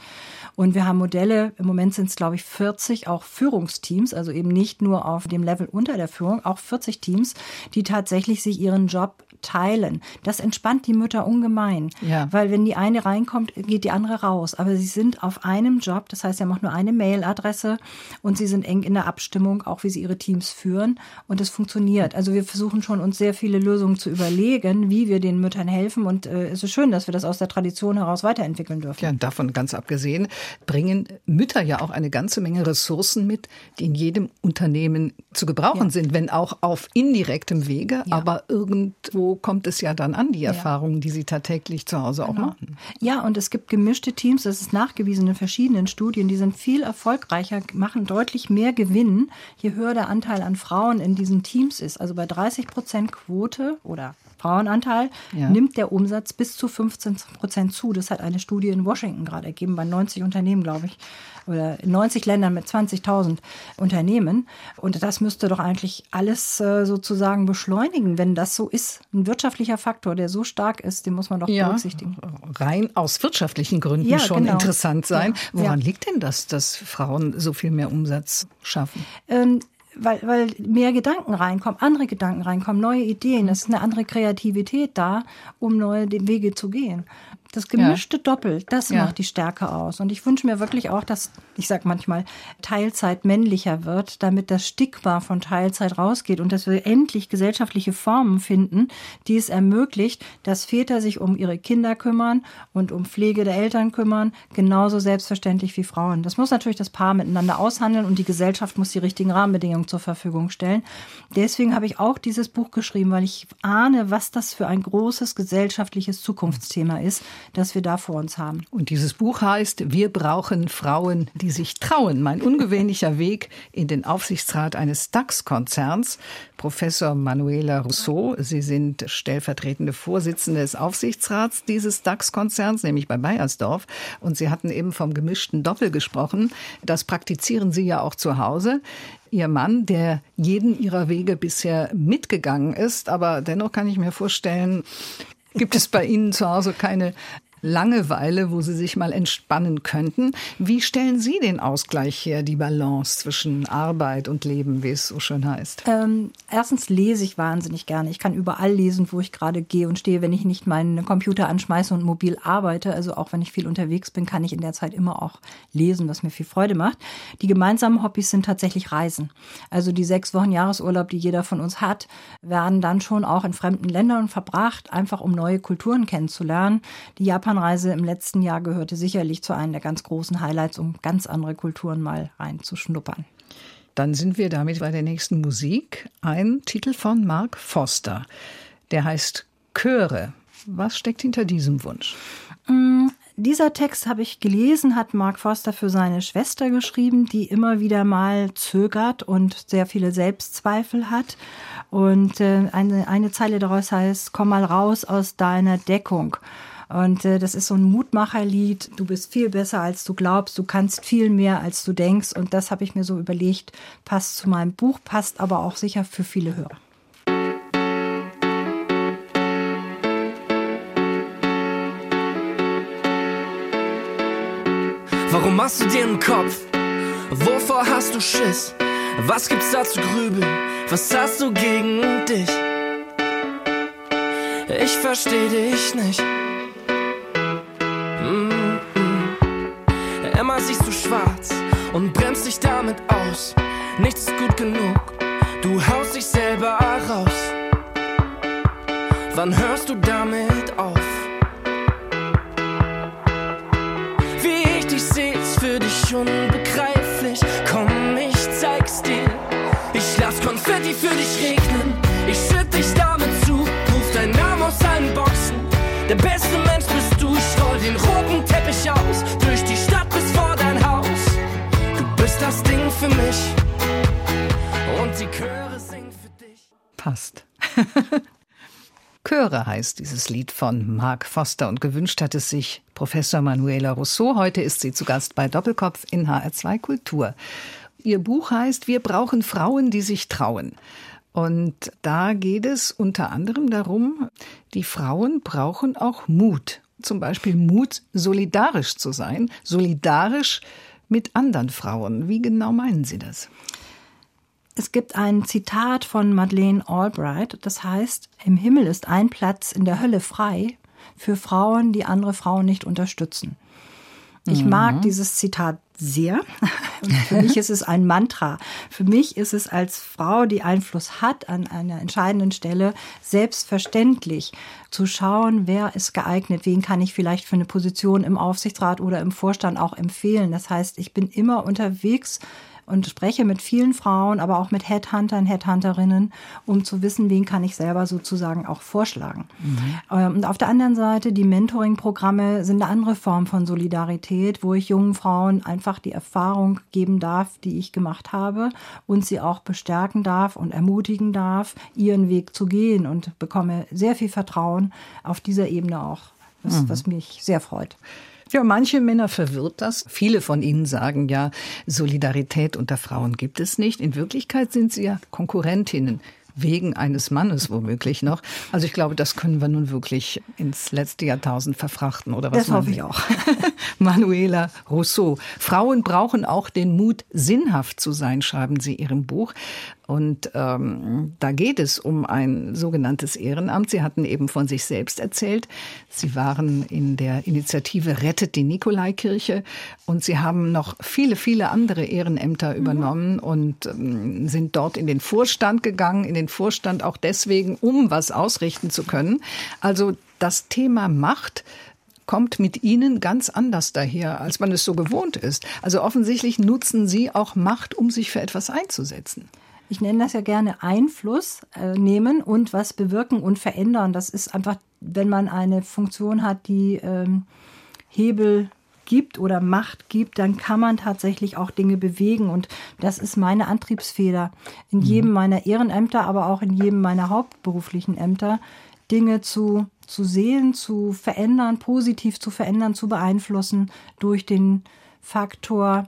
Und wir haben Modelle, im Moment sind es, glaube ich, 40 auch Führungsteams, also eben nicht nur auf dem Level unter der Führung, auch 40 Teams, die tatsächlich sich ihren Job teilen. Das entspannt die Mütter ungemein. Ja. Weil wenn die eine reinkommt, geht die andere raus. Aber sie sind auf einem Job, das heißt, sie haben auch nur eine Mailadresse und sie sind eng in der Abstimmung, auch wie sie ihre Teams führen. Und es funktioniert. Also wir versuchen schon, uns sehr viele Lösungen zu überlegen, wie wir den Müttern helfen. Und äh, es ist schön, dass wir das aus der Tradition heraus weiterentwickeln dürfen. Ja, davon ganz abgesehen, bringen Mütter ja auch eine ganze Menge Ressourcen mit, die in jedem Unternehmen zu gebrauchen ja. sind, wenn auch auf indirektem Wege. Ja. Aber irgendwo kommt es ja dann an, die Erfahrungen, die sie tagtäglich zu Hause auch genau. machen. Ja, und es gibt gemischte Teams, das ist nachgewiesen in verschiedenen Studien, die sind viel erfolgreicher, machen deutlich mehr Gewinn, je höher der Anteil an Frauen in diesen Teams ist. Also bei 30 Prozent Quote oder Frauenanteil ja. nimmt der Umsatz bis zu 15 Prozent zu. Das hat eine Studie in Washington gerade ergeben, bei 90 Unternehmen, glaube ich, oder in 90 Ländern mit 20.000 Unternehmen. Und das müsste doch eigentlich alles äh, sozusagen beschleunigen, wenn das so ist. Ein wirtschaftlicher Faktor, der so stark ist, den muss man doch ja, berücksichtigen. Rein aus wirtschaftlichen Gründen ja, schon genau. interessant sein. Woran liegt denn das, dass Frauen so viel mehr Umsatz schaffen? Ähm, weil, weil mehr Gedanken reinkommen, andere Gedanken reinkommen, neue Ideen. Es ist eine andere Kreativität da, um neue Wege zu gehen. Das gemischte ja. Doppel, das ja. macht die Stärke aus. Und ich wünsche mir wirklich auch, dass, ich sag manchmal, Teilzeit männlicher wird, damit das Stigma von Teilzeit rausgeht und dass wir endlich gesellschaftliche Formen finden, die es ermöglicht, dass Väter sich um ihre Kinder kümmern und um Pflege der Eltern kümmern, genauso selbstverständlich wie Frauen. Das muss natürlich das Paar miteinander aushandeln und die Gesellschaft muss die richtigen Rahmenbedingungen zur Verfügung stellen. Deswegen habe ich auch dieses Buch geschrieben, weil ich ahne, was das für ein großes gesellschaftliches Zukunftsthema ist das wir da vor uns haben. Und dieses Buch heißt Wir brauchen Frauen, die sich trauen. Mein ungewöhnlicher Weg in den Aufsichtsrat eines DAX-Konzerns. Professor Manuela Rousseau, Sie sind stellvertretende Vorsitzende des Aufsichtsrats dieses DAX-Konzerns, nämlich bei Bayersdorf. Und Sie hatten eben vom gemischten Doppel gesprochen. Das praktizieren Sie ja auch zu Hause. Ihr Mann, der jeden ihrer Wege bisher mitgegangen ist. Aber dennoch kann ich mir vorstellen, Gibt es bei Ihnen zu Hause keine Langeweile, wo Sie sich mal entspannen könnten. Wie stellen Sie den Ausgleich her, die Balance zwischen Arbeit und Leben, wie es so schön heißt? Ähm, erstens lese ich wahnsinnig gerne. Ich kann überall lesen, wo ich gerade gehe und stehe, wenn ich nicht meinen Computer anschmeiße und mobil arbeite. Also auch wenn ich viel unterwegs bin, kann ich in der Zeit immer auch lesen, was mir viel Freude macht. Die gemeinsamen Hobbys sind tatsächlich Reisen. Also die sechs Wochen Jahresurlaub, die jeder von uns hat, werden dann schon auch in fremden Ländern verbracht, einfach um neue Kulturen kennenzulernen. Die Japan Japanreise im letzten Jahr gehörte sicherlich zu einem der ganz großen Highlights, um ganz andere Kulturen mal reinzuschnuppern. Dann sind wir damit bei der nächsten Musik. Ein Titel von Mark Foster. Der heißt Chöre. Was steckt hinter diesem Wunsch? Mm, dieser Text habe ich gelesen, hat Mark Foster für seine Schwester geschrieben, die immer wieder mal zögert und sehr viele Selbstzweifel hat. Und äh, eine, eine Zeile daraus heißt, komm mal raus aus deiner Deckung. Und äh, das ist so ein Mutmacherlied. Du bist viel besser, als du glaubst. Du kannst viel mehr, als du denkst. Und das habe ich mir so überlegt, passt zu meinem Buch, passt aber auch sicher für viele Hörer. Warum machst du dir einen Kopf? Wovor hast du Schiss? Was gibt's da zu grübeln? Was hast du gegen dich? Ich versteh dich nicht. Immer siehst du schwarz und bremst dich damit aus. Nichts ist gut genug, du haust dich selber raus. Wann hörst du damit auf? Wie ich dich seh, ist für dich unbegreiflich. Komm, ich zeig's dir. Ich lass Konfetti für dich regnen. Ich schütt dich damit zu, ruf deinen Namen aus allen Boxen. Der beste Mensch bist du, ich roll den roten Teppich aus. Durch die Stadt für mich. Und die Chöre singen für dich. Passt. Chöre heißt dieses Lied von Mark Foster und gewünscht hat es sich Professor Manuela Rousseau. Heute ist sie zu Gast bei Doppelkopf in HR2 Kultur. Ihr Buch heißt Wir brauchen Frauen, die sich trauen. Und da geht es unter anderem darum, die Frauen brauchen auch Mut. Zum Beispiel Mut, solidarisch zu sein, solidarisch mit anderen Frauen. Wie genau meinen Sie das? Es gibt ein Zitat von Madeleine Albright, das heißt, im Himmel ist ein Platz in der Hölle frei für Frauen, die andere Frauen nicht unterstützen. Ich mhm. mag dieses Zitat sehr. Und für mich ist es ein Mantra. Für mich ist es als Frau, die Einfluss hat an einer entscheidenden Stelle, selbstverständlich zu schauen, wer ist geeignet, wen kann ich vielleicht für eine Position im Aufsichtsrat oder im Vorstand auch empfehlen. Das heißt, ich bin immer unterwegs und spreche mit vielen Frauen, aber auch mit Headhuntern, Headhunterinnen, um zu wissen, wen kann ich selber sozusagen auch vorschlagen. Mhm. Ähm, und auf der anderen Seite, die Mentoring-Programme sind eine andere Form von Solidarität, wo ich jungen Frauen einfach die Erfahrung geben darf, die ich gemacht habe und sie auch bestärken darf und ermutigen darf, ihren Weg zu gehen und bekomme sehr viel Vertrauen auf dieser Ebene auch, was, mhm. was mich sehr freut. Ja, manche Männer verwirrt das. Viele von ihnen sagen ja, Solidarität unter Frauen gibt es nicht. In Wirklichkeit sind sie ja Konkurrentinnen wegen eines Mannes womöglich noch. Also ich glaube, das können wir nun wirklich ins letzte Jahrtausend verfrachten, oder was? Das hoffe ich auch. Manuela Rousseau. Frauen brauchen auch den Mut, sinnhaft zu sein, schreiben Sie in Ihrem Buch. Und ähm, da geht es um ein sogenanntes Ehrenamt. Sie hatten eben von sich selbst erzählt. Sie waren in der Initiative Rettet die Nikolaikirche und Sie haben noch viele, viele andere Ehrenämter mhm. übernommen und ähm, sind dort in den Vorstand gegangen, in den Vorstand auch deswegen, um was ausrichten zu können. Also das Thema Macht kommt mit Ihnen ganz anders daher, als man es so gewohnt ist. Also offensichtlich nutzen Sie auch Macht, um sich für etwas einzusetzen ich nenne das ja gerne Einfluss äh, nehmen und was bewirken und verändern. Das ist einfach, wenn man eine Funktion hat, die ähm, Hebel gibt oder Macht gibt, dann kann man tatsächlich auch Dinge bewegen. Und das ist meine Antriebsfeder. In mhm. jedem meiner Ehrenämter, aber auch in jedem meiner hauptberuflichen Ämter, Dinge zu, zu sehen, zu verändern, positiv zu verändern, zu beeinflussen durch den Faktor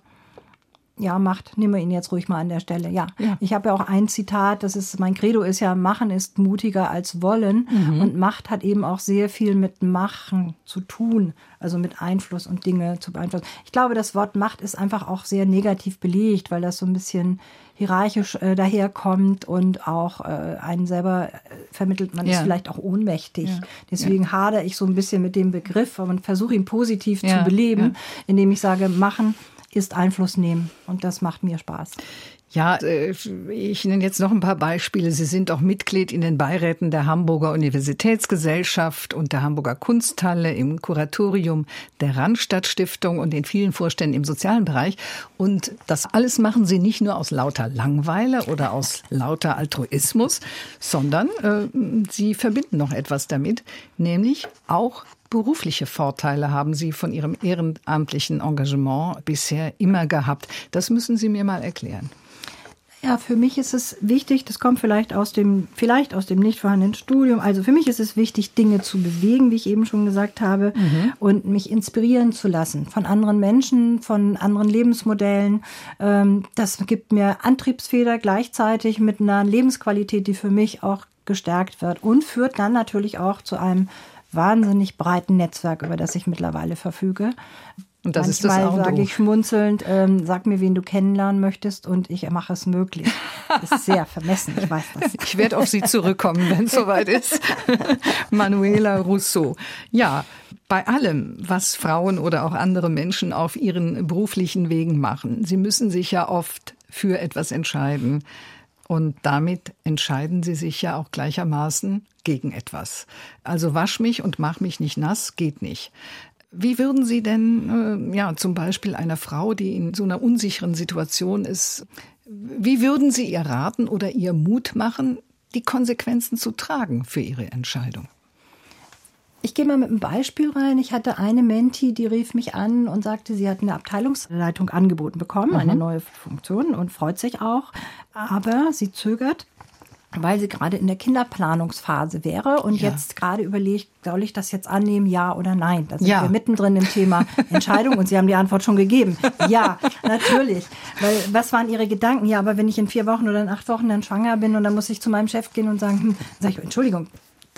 ja, macht, nehmen wir ihn jetzt ruhig mal an der Stelle. Ja, ja. ich habe ja auch ein Zitat, das ist, mein Credo ist ja, machen ist mutiger als wollen. Mhm. Und Macht hat eben auch sehr viel mit Machen zu tun, also mit Einfluss und Dinge zu beeinflussen. Ich glaube, das Wort Macht ist einfach auch sehr negativ belegt, weil das so ein bisschen hierarchisch äh, daherkommt und auch äh, einen selber äh, vermittelt, man ja. ist vielleicht auch ohnmächtig. Ja. Deswegen ja. hadere ich so ein bisschen mit dem Begriff und versuche ihn positiv zu beleben, indem ich sage, machen ist Einfluss nehmen. Und das macht mir Spaß. Ja, äh, ich nenne jetzt noch ein paar Beispiele. Sie sind auch Mitglied in den Beiräten der Hamburger Universitätsgesellschaft und der Hamburger Kunsthalle im Kuratorium der Randstadt Stiftung und in vielen Vorständen im sozialen Bereich. Und das alles machen Sie nicht nur aus lauter Langweile oder aus lauter Altruismus, sondern äh, Sie verbinden noch etwas damit, nämlich auch berufliche Vorteile haben Sie von Ihrem ehrenamtlichen Engagement bisher immer gehabt. Das müssen Sie mir mal erklären. Ja, für mich ist es wichtig, das kommt vielleicht aus dem, vielleicht aus dem nicht vorhandenen Studium. Also für mich ist es wichtig, Dinge zu bewegen, wie ich eben schon gesagt habe, mhm. und mich inspirieren zu lassen von anderen Menschen, von anderen Lebensmodellen. Ähm, das gibt mir Antriebsfeder gleichzeitig mit einer Lebensqualität, die für mich auch gestärkt wird und führt dann natürlich auch zu einem wahnsinnig breiten Netzwerk, über das ich mittlerweile verfüge. Und das Manchmal ist das sage ich schmunzelnd, ähm, sag mir, wen du kennenlernen möchtest und ich mache es möglich. Das ist sehr vermessen, ich weiß das. Ich werde auf Sie zurückkommen, wenn es soweit ist. Manuela Rousseau. Ja, bei allem, was Frauen oder auch andere Menschen auf ihren beruflichen Wegen machen, sie müssen sich ja oft für etwas entscheiden. Und damit entscheiden sie sich ja auch gleichermaßen gegen etwas. Also wasch mich und mach mich nicht nass geht nicht. Wie würden Sie denn, äh, ja, zum Beispiel einer Frau, die in so einer unsicheren Situation ist, wie würden Sie ihr raten oder ihr Mut machen, die Konsequenzen zu tragen für ihre Entscheidung? Ich gehe mal mit einem Beispiel rein. Ich hatte eine Menti, die rief mich an und sagte, sie hat eine Abteilungsleitung angeboten bekommen, mhm. eine neue Funktion und freut sich auch. Aber sie zögert, weil sie gerade in der Kinderplanungsphase wäre und ja. jetzt gerade überlegt, soll ich das jetzt annehmen, ja oder nein? Da sind ja. wir mittendrin im Thema Entscheidung und Sie haben die Antwort schon gegeben. Ja, natürlich. Weil was waren Ihre Gedanken? Ja, aber wenn ich in vier Wochen oder in acht Wochen dann schwanger bin und dann muss ich zu meinem Chef gehen und sagen, hm, sag ich, Entschuldigung,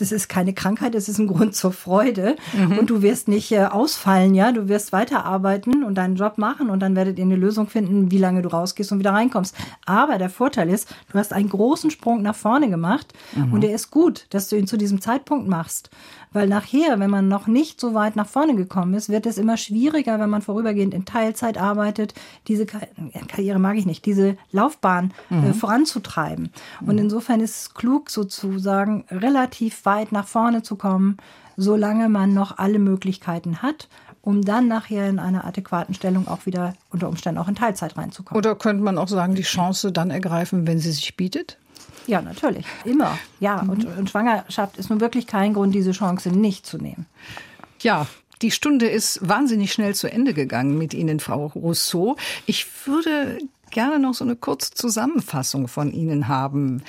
das ist keine Krankheit, es ist ein Grund zur Freude. Mhm. Und du wirst nicht äh, ausfallen, ja. Du wirst weiterarbeiten und deinen Job machen und dann werdet ihr eine Lösung finden, wie lange du rausgehst und wieder reinkommst. Aber der Vorteil ist, du hast einen großen Sprung nach vorne gemacht mhm. und der ist gut, dass du ihn zu diesem Zeitpunkt machst. Weil nachher, wenn man noch nicht so weit nach vorne gekommen ist, wird es immer schwieriger, wenn man vorübergehend in Teilzeit arbeitet, diese Karriere mag ich nicht, diese Laufbahn äh, mhm. äh, voranzutreiben. Und mhm. insofern ist es klug, sozusagen relativ weit nach vorne zu kommen, solange man noch alle Möglichkeiten hat um dann nachher in einer adäquaten Stellung auch wieder unter Umständen auch in Teilzeit reinzukommen. Oder könnte man auch sagen, die Chance dann ergreifen, wenn sie sich bietet? Ja, natürlich. Immer. Ja, mhm. und, und Schwangerschaft ist nun wirklich kein Grund, diese Chance nicht zu nehmen. Ja, die Stunde ist wahnsinnig schnell zu Ende gegangen mit Ihnen, Frau Rousseau. Ich würde gerne noch so eine kurze Zusammenfassung von Ihnen haben.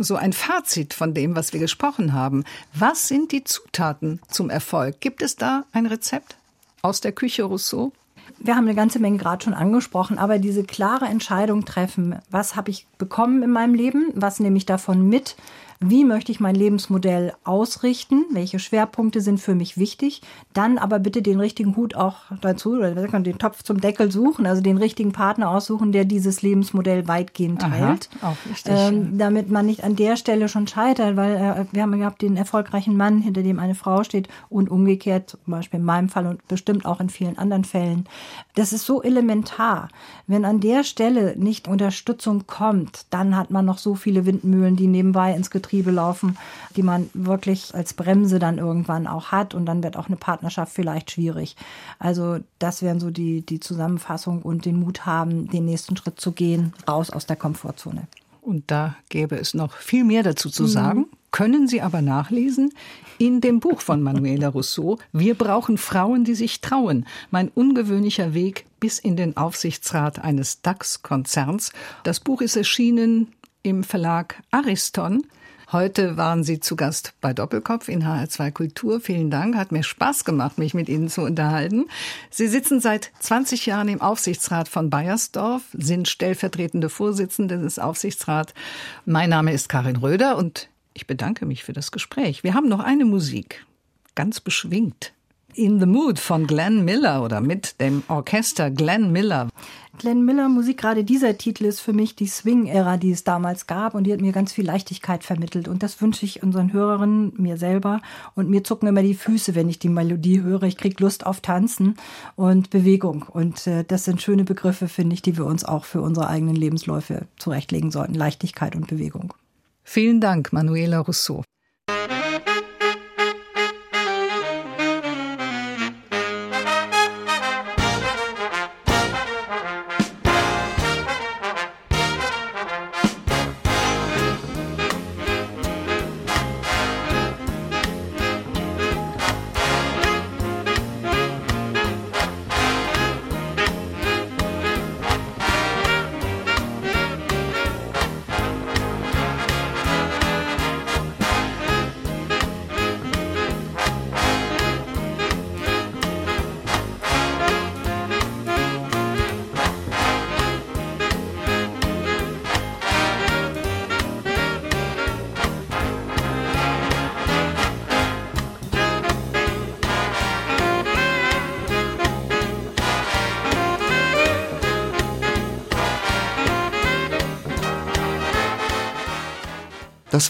So ein Fazit von dem, was wir gesprochen haben. Was sind die Zutaten zum Erfolg? Gibt es da ein Rezept aus der Küche Rousseau? wir haben eine ganze Menge gerade schon angesprochen, aber diese klare Entscheidung treffen, was habe ich bekommen in meinem Leben, was nehme ich davon mit, wie möchte ich mein Lebensmodell ausrichten, welche Schwerpunkte sind für mich wichtig, dann aber bitte den richtigen Hut auch dazu, oder den Topf zum Deckel suchen, also den richtigen Partner aussuchen, der dieses Lebensmodell weitgehend teilt, Aha, ähm, damit man nicht an der Stelle schon scheitert, weil äh, wir haben gehabt den erfolgreichen Mann, hinter dem eine Frau steht und umgekehrt, zum Beispiel in meinem Fall und bestimmt auch in vielen anderen Fällen. Das ist so elementar. Wenn an der Stelle nicht Unterstützung kommt, dann hat man noch so viele Windmühlen, die nebenbei ins Getriebe Betriebe laufen, die man wirklich als Bremse dann irgendwann auch hat und dann wird auch eine Partnerschaft vielleicht schwierig. Also das wären so die, die Zusammenfassung und den Mut haben, den nächsten Schritt zu gehen, raus aus der Komfortzone. Und da gäbe es noch viel mehr dazu zu sagen. Mhm. Können Sie aber nachlesen in dem Buch von Manuela Rousseau. Wir brauchen Frauen, die sich trauen. Mein ungewöhnlicher Weg bis in den Aufsichtsrat eines DAX-Konzerns. Das Buch ist erschienen im Verlag Ariston. Heute waren Sie zu Gast bei Doppelkopf in HR2 Kultur. Vielen Dank. Hat mir Spaß gemacht, mich mit Ihnen zu unterhalten. Sie sitzen seit 20 Jahren im Aufsichtsrat von Bayersdorf, sind stellvertretende Vorsitzende des Aufsichtsrats. Mein Name ist Karin Röder und ich bedanke mich für das Gespräch. Wir haben noch eine Musik. Ganz beschwingt. In the Mood von Glenn Miller oder mit dem Orchester Glenn Miller. Glenn Miller Musik, gerade dieser Titel ist für mich die Swing-Ära, die es damals gab und die hat mir ganz viel Leichtigkeit vermittelt und das wünsche ich unseren Hörerinnen, mir selber und mir zucken immer die Füße, wenn ich die Melodie höre. Ich kriege Lust auf Tanzen und Bewegung und äh, das sind schöne Begriffe, finde ich, die wir uns auch für unsere eigenen Lebensläufe zurechtlegen sollten. Leichtigkeit und Bewegung. Vielen Dank, Manuela Rousseau.